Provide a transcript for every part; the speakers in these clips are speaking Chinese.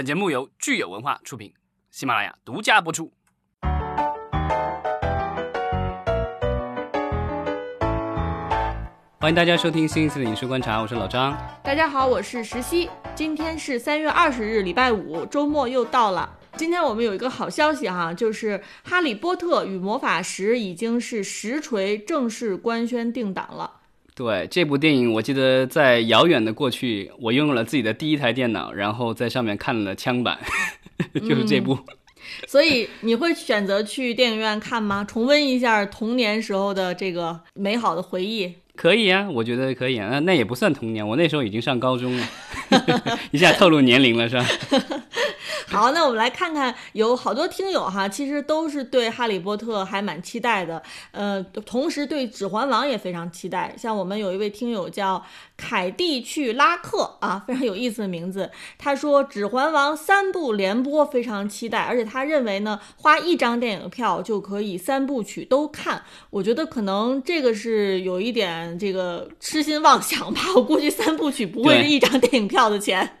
本节目由聚友文化出品，喜马拉雅独家播出。欢迎大家收听新一期的影视观察，我是老张。大家好，我是石溪。今天是三月二十日，礼拜五，周末又到了。今天我们有一个好消息哈，就是《哈利波特与魔法石》已经是实锤正式官宣定档了。对这部电影，我记得在遥远的过去，我拥有了自己的第一台电脑，然后在上面看了枪版，就是这部。所以你会选择去电影院看吗？重温一下童年时候的这个美好的回忆？可以啊，我觉得可以啊。那那也不算童年，我那时候已经上高中了，一下透露年龄了是吧？好，那我们来看看，有好多听友哈，其实都是对《哈利波特》还蛮期待的，呃，同时对《指环王》也非常期待。像我们有一位听友叫凯蒂去拉克啊，非常有意思的名字。他说《指环王》三部连播非常期待，而且他认为呢，花一张电影票就可以三部曲都看。我觉得可能这个是有一点这个痴心妄想吧，我估计三部曲不会是一张电影票的钱。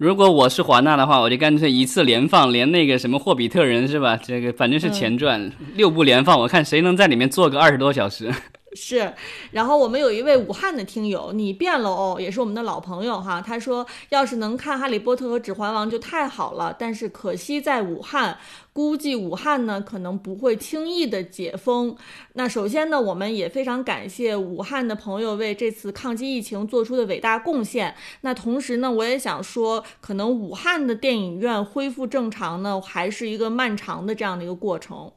如果我是华纳的话，我就干脆一次连放，连那个什么霍比特人是吧？这个反正是前传，六部连放，我看谁能在里面坐个二十多小时。是，然后我们有一位武汉的听友，你变了哦，也是我们的老朋友哈。他说，要是能看《哈利波特》和《指环王》就太好了，但是可惜在武汉，估计武汉呢可能不会轻易的解封。那首先呢，我们也非常感谢武汉的朋友为这次抗击疫情做出的伟大贡献。那同时呢，我也想说，可能武汉的电影院恢复正常呢，还是一个漫长的这样的一个过程。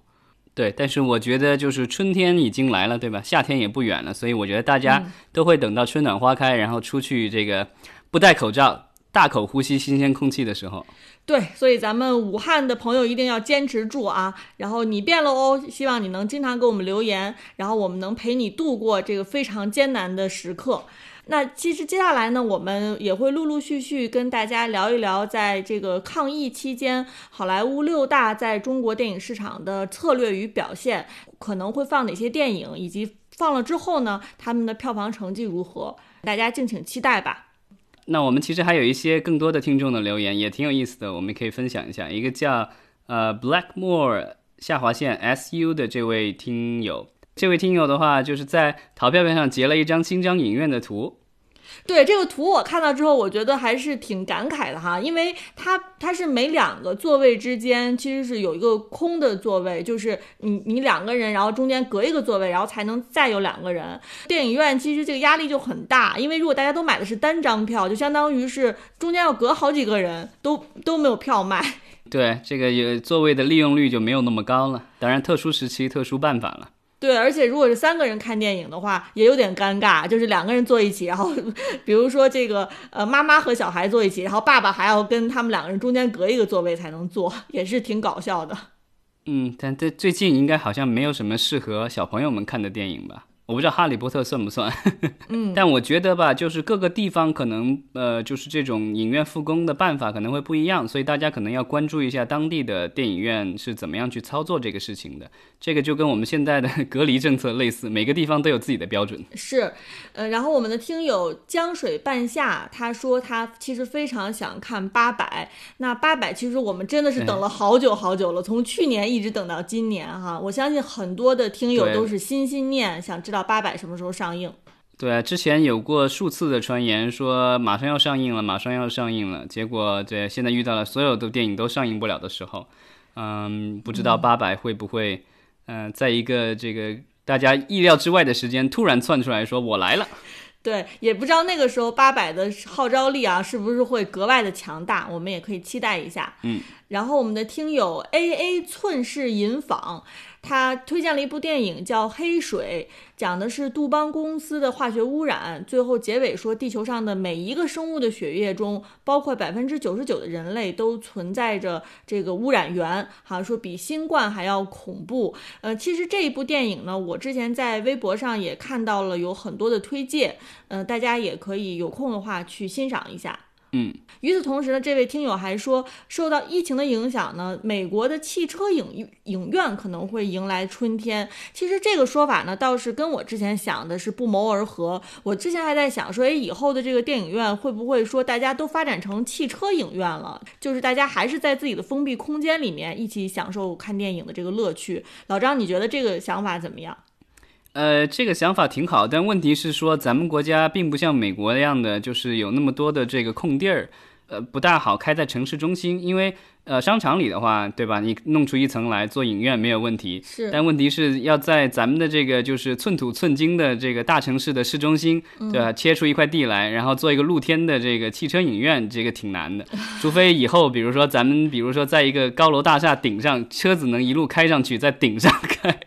对，但是我觉得就是春天已经来了，对吧？夏天也不远了，所以我觉得大家都会等到春暖花开，然后出去这个不戴口罩、大口呼吸新鲜空气的时候。对，所以咱们武汉的朋友一定要坚持住啊！然后你变了哦，希望你能经常给我们留言，然后我们能陪你度过这个非常艰难的时刻。那其实接下来呢，我们也会陆陆续续跟大家聊一聊，在这个抗疫期间，好莱坞六大在中国电影市场的策略与表现，可能会放哪些电影，以及放了之后呢，他们的票房成绩如何？大家敬请期待吧。那我们其实还有一些更多的听众的留言，也挺有意思的，我们可以分享一下。一个叫呃 Blackmore 下划线 SU 的这位听友。这位听友的话，就是在淘票票上截了一张新疆影院的图。对这个图我看到之后，我觉得还是挺感慨的哈，因为它它是每两个座位之间其实是有一个空的座位，就是你你两个人，然后中间隔一个座位，然后才能再有两个人。电影院其实这个压力就很大，因为如果大家都买的是单张票，就相当于是中间要隔好几个人都都没有票卖。对，这个有座位的利用率就没有那么高了。当然，特殊时期特殊办法了。对，而且如果是三个人看电影的话，也有点尴尬，就是两个人坐一起，然后比如说这个呃妈妈和小孩坐一起，然后爸爸还要跟他们两个人中间隔一个座位才能坐，也是挺搞笑的。嗯，但这最近应该好像没有什么适合小朋友们看的电影吧。我不知道《哈利波特》算不算，嗯，但我觉得吧，就是各个地方可能呃，就是这种影院复工的办法可能会不一样，所以大家可能要关注一下当地的电影院是怎么样去操作这个事情的。这个就跟我们现在的隔离政策类似，每个地方都有自己的标准。是，呃，然后我们的听友江水半夏他说他其实非常想看八百，那八百其实我们真的是等了好久好久了，从去年一直等到今年哈。我相信很多的听友都是心心念想知。知道八百什么时候上映？对，之前有过数次的传言说马上要上映了，马上要上映了。结果对现在遇到了所有的电影都上映不了的时候，嗯，不知道八百会不会，嗯，在一个这个大家意料之外的时间突然窜出来说我来了。对，也不知道那个时候八百的号召力啊是不是会格外的强大，我们也可以期待一下。嗯，然后我们的听友 A A 寸式银坊。他推荐了一部电影叫《黑水》，讲的是杜邦公司的化学污染。最后结尾说，地球上的每一个生物的血液中，包括百分之九十九的人类，都存在着这个污染源。好像说比新冠还要恐怖。呃，其实这一部电影呢，我之前在微博上也看到了有很多的推荐，呃，大家也可以有空的话去欣赏一下。嗯，与此同时呢，这位听友还说，受到疫情的影响呢，美国的汽车影影院可能会迎来春天。其实这个说法呢，倒是跟我之前想的是不谋而合。我之前还在想说，哎，以后的这个电影院会不会说大家都发展成汽车影院了？就是大家还是在自己的封闭空间里面一起享受看电影的这个乐趣。老张，你觉得这个想法怎么样？呃，这个想法挺好，但问题是说咱们国家并不像美国那样的，就是有那么多的这个空地儿，呃，不大好开在城市中心。因为呃，商场里的话，对吧？你弄出一层来做影院没有问题，是。但问题是要在咱们的这个就是寸土寸金的这个大城市的市中心，对吧？切出一块地来，然后做一个露天的这个汽车影院，这个挺难的。除非以后，比如说咱们，比如说在一个高楼大厦顶上，车子能一路开上去，在顶上开。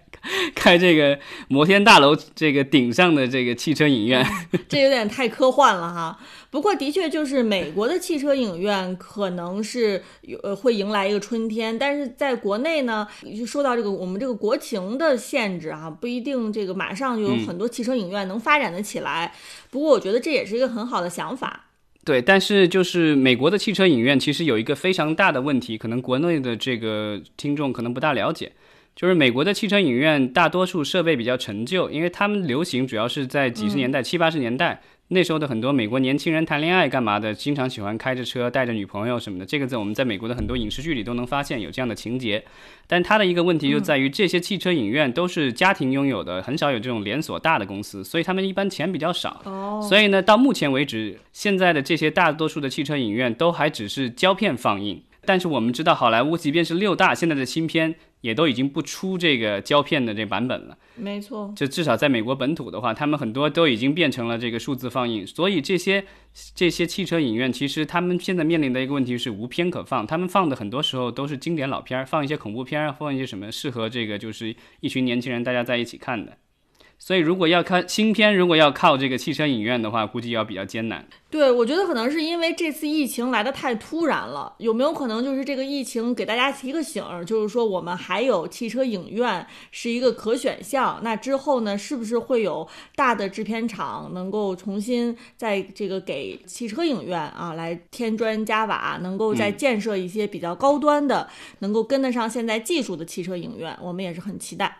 开这个摩天大楼这个顶上的这个汽车影院，这有点太科幻了哈。不过的确就是美国的汽车影院可能是有呃会迎来一个春天，但是在国内呢，就说到这个我们这个国情的限制啊，不一定这个马上就有很多汽车影院能发展的起来。不过我觉得这也是一个很好的想法。对，但是就是美国的汽车影院其实有一个非常大的问题，可能国内的这个听众可能不大了解。就是美国的汽车影院，大多数设备比较陈旧，因为他们流行主要是在几十年代、七八十年代那时候的很多美国年轻人谈恋爱干嘛的，经常喜欢开着车带着女朋友什么的。这个在我们在美国的很多影视剧里都能发现有这样的情节。但它的一个问题就在于，这些汽车影院都是家庭拥有的，很少有这种连锁大的公司，所以他们一般钱比较少。哦。所以呢，到目前为止，现在的这些大多数的汽车影院都还只是胶片放映。但是我们知道，好莱坞即便是六大现在的新片。也都已经不出这个胶片的这版本了，没错。就至少在美国本土的话，他们很多都已经变成了这个数字放映。所以这些这些汽车影院，其实他们现在面临的一个问题是无片可放。他们放的很多时候都是经典老片儿，放一些恐怖片儿，放一些什么适合这个就是一群年轻人大家在一起看的。所以，如果要看新片，如果要靠这个汽车影院的话，估计要比较艰难。对，我觉得可能是因为这次疫情来的太突然了。有没有可能就是这个疫情给大家提个醒，就是说我们还有汽车影院是一个可选项？那之后呢，是不是会有大的制片厂能够重新在这个给汽车影院啊来添砖加瓦，能够再建设一些比较高端的，能够跟得上现在技术的汽车影院？我们也是很期待。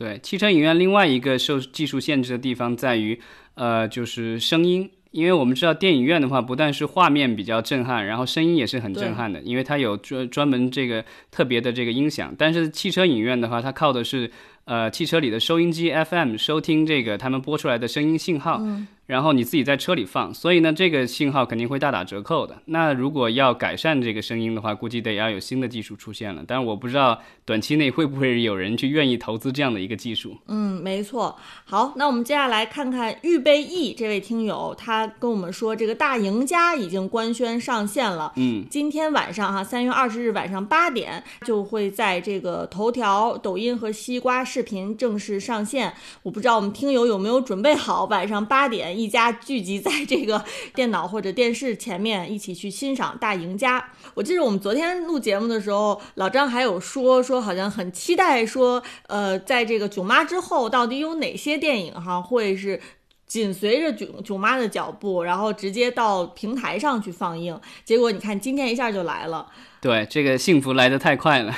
对汽车影院，另外一个受技术限制的地方在于，呃，就是声音。因为我们知道电影院的话，不但是画面比较震撼，然后声音也是很震撼的，因为它有专专门这个特别的这个音响。但是汽车影院的话，它靠的是呃汽车里的收音机 FM 收听这个他们播出来的声音信号。然后你自己在车里放，所以呢，这个信号肯定会大打折扣的。那如果要改善这个声音的话，估计得要有新的技术出现了。但是我不知道短期内会不会有人去愿意投资这样的一个技术。嗯，没错。好，那我们接下来看看预备役这位听友，他跟我们说，这个大赢家已经官宣上线了。嗯，今天晚上哈，三月二十日晚上八点就会在这个头条、抖音和西瓜视频正式上线。我不知道我们听友有没有准备好晚上八点。一家聚集在这个 电脑或者电视前面，一起去欣赏《大赢家》。我记得我们昨天录节目的时候，老张还有说说，好像很期待说，呃，在这个囧妈之后，到底有哪些电影哈会是紧随着囧囧妈的脚步，然后直接到平台上去放映。结果你看，今天一下就来了。对，这个幸福来得太快了，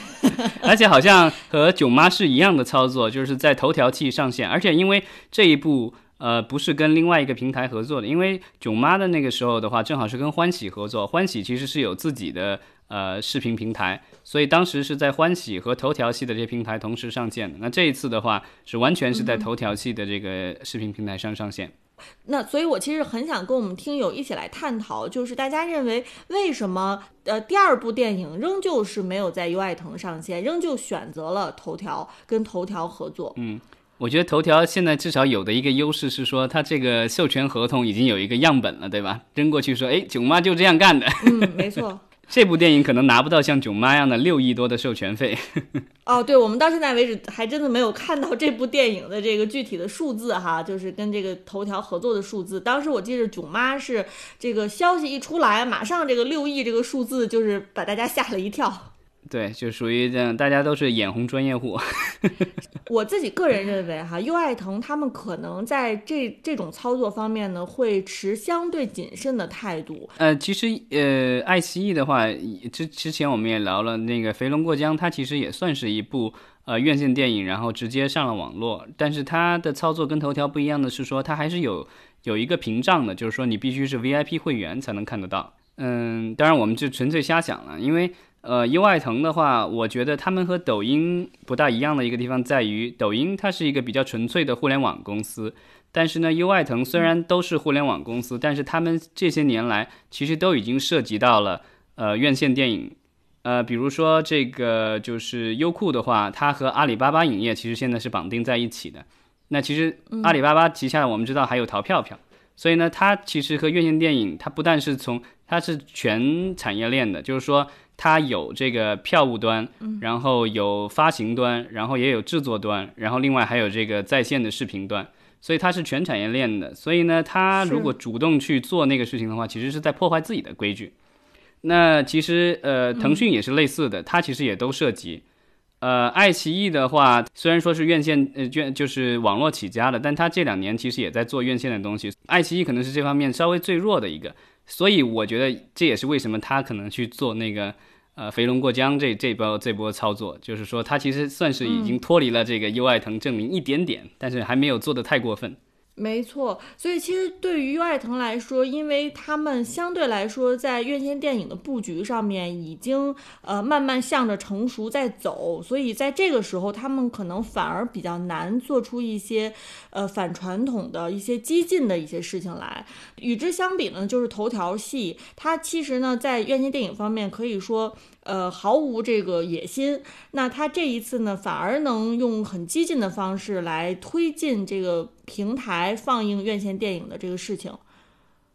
而且好像和囧妈是一样的操作，就是在头条器上线，而且因为这一部。呃，不是跟另外一个平台合作的，因为囧妈的那个时候的话，正好是跟欢喜合作。欢喜其实是有自己的呃视频平台，所以当时是在欢喜和头条系的这些平台同时上线的。那这一次的话，是完全是在头条系的这个视频平台上上线。那所以，我其实很想跟我们听友一起来探讨，就是大家认为为什么呃第二部电影仍旧是没有在优爱腾上线，仍旧选择了头条跟头条合作？嗯。我觉得头条现在至少有的一个优势是说，它这个授权合同已经有一个样本了，对吧？扔过去说，哎，囧妈就这样干的。嗯，没错。这部电影可能拿不到像囧妈一样的六亿多的授权费。哦，对，我们到现在为止还真的没有看到这部电影的这个具体的数字哈，就是跟这个头条合作的数字。当时我记得囧妈是这个消息一出来，马上这个六亿这个数字就是把大家吓了一跳。对，就属于这样，大家都是眼红专业户。我自己个人认为哈，优爱腾他们可能在这这种操作方面呢，会持相对谨慎的态度。呃，其实呃，爱奇艺的话，之之前我们也聊了，那个《肥龙过江》，它其实也算是一部呃院线电影，然后直接上了网络。但是它的操作跟头条不一样的是说，它还是有有一个屏障的，就是说你必须是 VIP 会员才能看得到。嗯，当然我们就纯粹瞎想了，因为。呃，优爱腾的话，我觉得他们和抖音不大一样的一个地方在于，抖音它是一个比较纯粹的互联网公司，但是呢，优爱腾虽然都是互联网公司，但是他们这些年来其实都已经涉及到了呃院线电影，呃，比如说这个就是优酷的话，它和阿里巴巴影业其实现在是绑定在一起的。那其实阿里巴巴旗下我们知道还有淘票票，所以呢，它其实和院线电影它不但是从它是全产业链的，就是说。它有这个票务端，然后有发行端，然后也有制作端，然后另外还有这个在线的视频端，所以它是全产业链的。所以呢，它如果主动去做那个事情的话，其实是在破坏自己的规矩。那其实呃，腾讯也是类似的，它其实也都涉及。呃，爱奇艺的话，虽然说是院线呃院就是网络起家的，但它这两年其实也在做院线的东西。爱奇艺可能是这方面稍微最弱的一个。所以我觉得这也是为什么他可能去做那个呃“肥龙过江”这这波这波操作，就是说他其实算是已经脱离了这个优爱腾证明一点点，但是还没有做的太过分。没错，所以其实对于优爱腾来说，因为他们相对来说在院线电影的布局上面已经呃慢慢向着成熟在走，所以在这个时候，他们可能反而比较难做出一些呃反传统的一些激进的一些事情来。与之相比呢，就是头条系，它其实呢在院线电影方面可以说。呃，毫无这个野心，那他这一次呢，反而能用很激进的方式来推进这个平台放映院线电影的这个事情。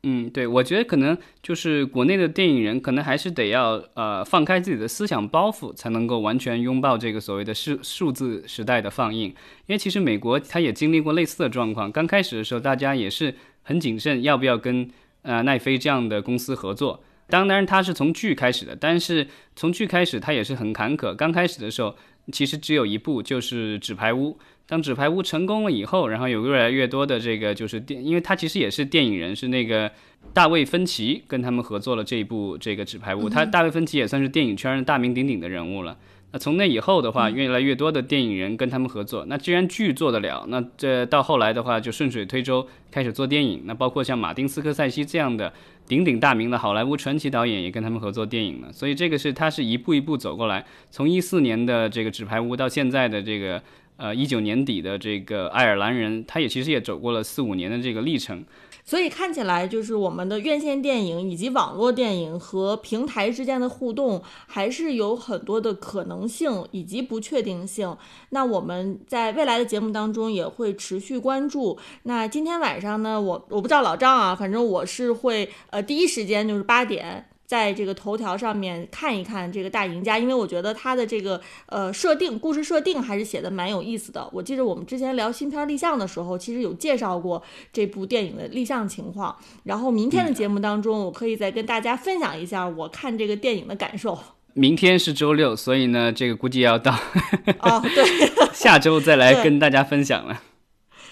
嗯，对，我觉得可能就是国内的电影人，可能还是得要呃放开自己的思想包袱，才能够完全拥抱这个所谓的数数字时代的放映。因为其实美国它也经历过类似的状况，刚开始的时候大家也是很谨慎，要不要跟呃奈飞这样的公司合作。当然，他是从剧开始的，但是从剧开始，他也是很坎坷。刚开始的时候，其实只有一部，就是《纸牌屋》。当《纸牌屋》成功了以后，然后有越来越多的这个就是电，因为他其实也是电影人，是那个大卫芬奇跟他们合作了这一部这个《纸牌屋》。他大卫芬奇也算是电影圈大名鼎鼎的人物了。那从那以后的话，越来越多的电影人跟他们合作。那既然剧做得了，那这到后来的话就顺水推舟开始做电影。那包括像马丁斯科塞西这样的鼎鼎大名的好莱坞传奇导演也跟他们合作电影了。所以这个是他是一步一步走过来，从一四年的这个纸牌屋到现在的这个呃一九年底的这个爱尔兰人，他也其实也走过了四五年的这个历程。所以看起来，就是我们的院线电影以及网络电影和平台之间的互动，还是有很多的可能性以及不确定性。那我们在未来的节目当中也会持续关注。那今天晚上呢，我我不知道老张啊，反正我是会呃第一时间就是八点。在这个头条上面看一看这个大赢家，因为我觉得他的这个呃设定、故事设定还是写的蛮有意思的。我记得我们之前聊新片立项的时候，其实有介绍过这部电影的立项情况。然后明天的节目当中，我可以再跟大家分享一下我看这个电影的感受。明天是周六，所以呢，这个估计要到哦，对，下周再来跟大家分享了。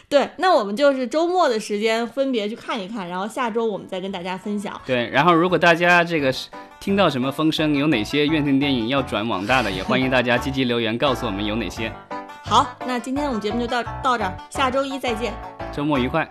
对，那我们就是周末的时间分别去看一看，然后下周我们再跟大家分享。对，然后如果大家这个听到什么风声，有哪些院线电影要转网大的，也欢迎大家积极留言告诉我们有哪些。好，那今天我们节目就到到这儿，下周一再见，周末愉快。